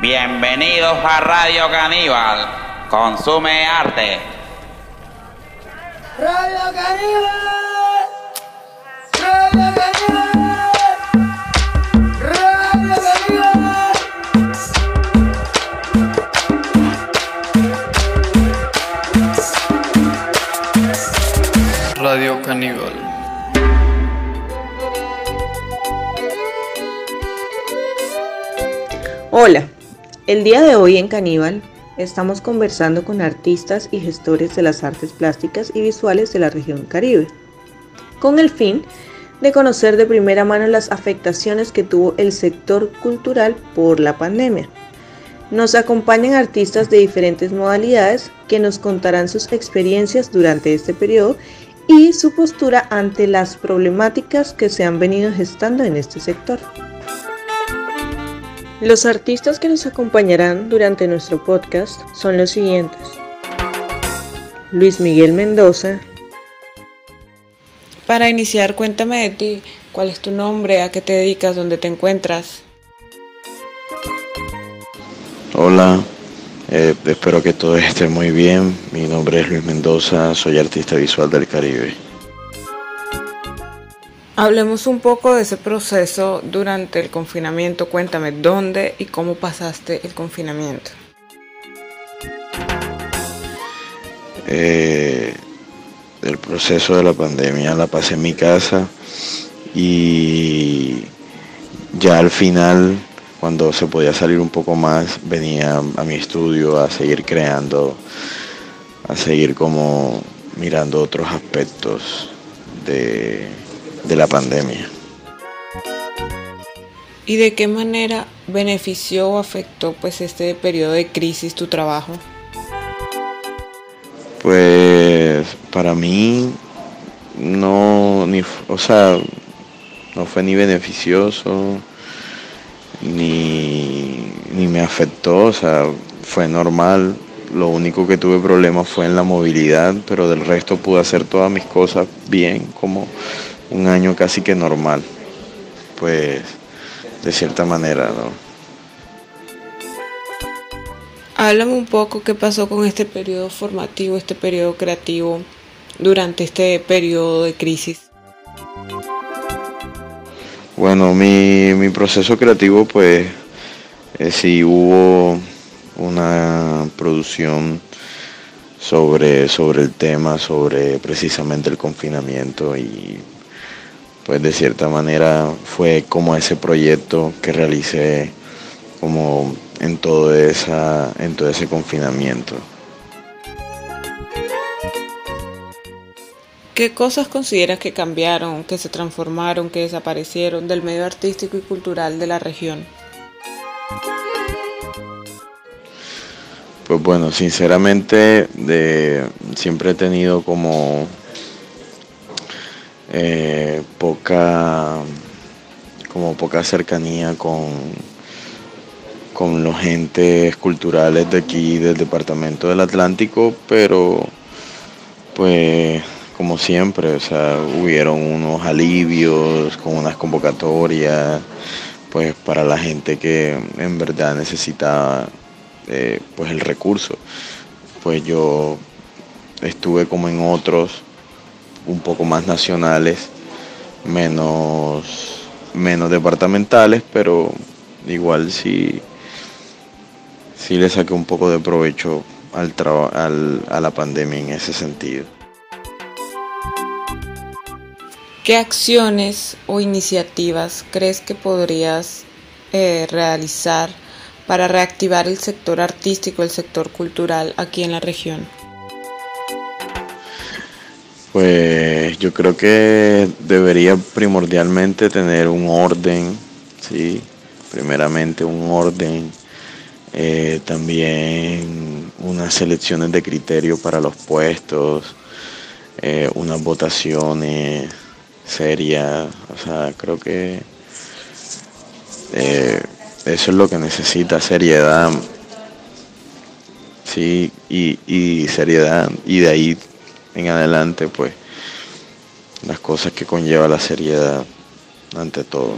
Bienvenidos a Radio Caníbal. Consume arte. Radio Caníbal. Radio Caníbal. Radio Caníbal. Radio Caníbal. Hola, el día de hoy en Caníbal estamos conversando con artistas y gestores de las artes plásticas y visuales de la región Caribe, con el fin de conocer de primera mano las afectaciones que tuvo el sector cultural por la pandemia. Nos acompañan artistas de diferentes modalidades que nos contarán sus experiencias durante este periodo y su postura ante las problemáticas que se han venido gestando en este sector. Los artistas que nos acompañarán durante nuestro podcast son los siguientes. Luis Miguel Mendoza. Para iniciar, cuéntame de ti. ¿Cuál es tu nombre? ¿A qué te dedicas? ¿Dónde te encuentras? Hola, eh, espero que todo esté muy bien. Mi nombre es Luis Mendoza, soy artista visual del Caribe. Hablemos un poco de ese proceso durante el confinamiento. Cuéntame dónde y cómo pasaste el confinamiento. Eh, el proceso de la pandemia la pasé en mi casa y ya al final, cuando se podía salir un poco más, venía a mi estudio a seguir creando, a seguir como mirando otros aspectos de, de la pandemia. ¿Y de qué manera benefició o afectó pues este periodo de crisis tu trabajo? Pues para mí no, ni, o sea, no fue ni beneficioso, ni, ni me afectó, o sea, fue normal. Lo único que tuve problemas fue en la movilidad, pero del resto pude hacer todas mis cosas bien, como un año casi que normal. Pues de cierta manera, ¿no? Háblame un poco qué pasó con este periodo formativo, este periodo creativo durante este periodo de crisis. Bueno, mi, mi proceso creativo pues eh, sí hubo una producción sobre, sobre el tema, sobre precisamente el confinamiento y pues de cierta manera fue como ese proyecto que realicé como en todo, esa, en todo ese confinamiento. ¿Qué cosas consideras que cambiaron, que se transformaron, que desaparecieron del medio artístico y cultural de la región? Pues bueno, sinceramente de, siempre he tenido como eh, poca como poca cercanía con, con los entes culturales de aquí del departamento del Atlántico, pero pues como siempre, o sea, hubieron unos alivios con unas convocatorias, pues para la gente que en verdad necesitaba eh, pues el recurso. Pues yo estuve como en otros, un poco más nacionales, menos, menos departamentales, pero igual sí, sí le saqué un poco de provecho al, al a la pandemia en ese sentido. ¿Qué acciones o iniciativas crees que podrías eh, realizar para reactivar el sector artístico, el sector cultural aquí en la región? Pues yo creo que debería primordialmente tener un orden, ¿sí? Primeramente un orden, eh, también unas selecciones de criterio para los puestos, eh, unas votaciones serias, o sea, creo que eh, eso es lo que necesita, seriedad, sí, y, y seriedad, y de ahí en adelante, pues las cosas que conlleva la seriedad ante todo.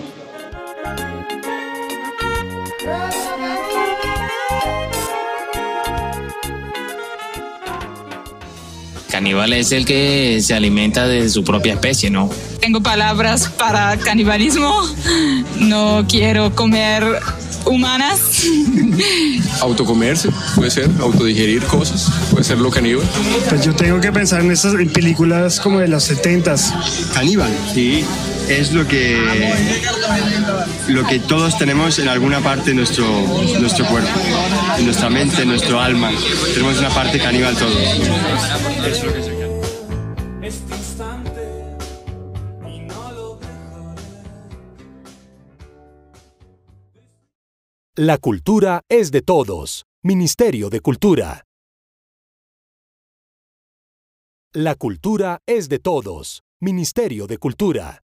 Caníbal es el que se alimenta de su propia especie, ¿no? Tengo palabras para canibalismo. No quiero comer humanas. Autocomerse, puede ser, autodigerir cosas, puede ser lo caníbal. Pues yo tengo que pensar en esas en películas como de los 70s. Caníbal, sí, es lo que lo que todos tenemos en alguna parte de nuestro, nuestro cuerpo, en nuestra mente, en nuestro alma. Tenemos una parte caníbal todos. Es lo que La cultura es de todos. Ministerio de Cultura. La cultura es de todos. Ministerio de Cultura.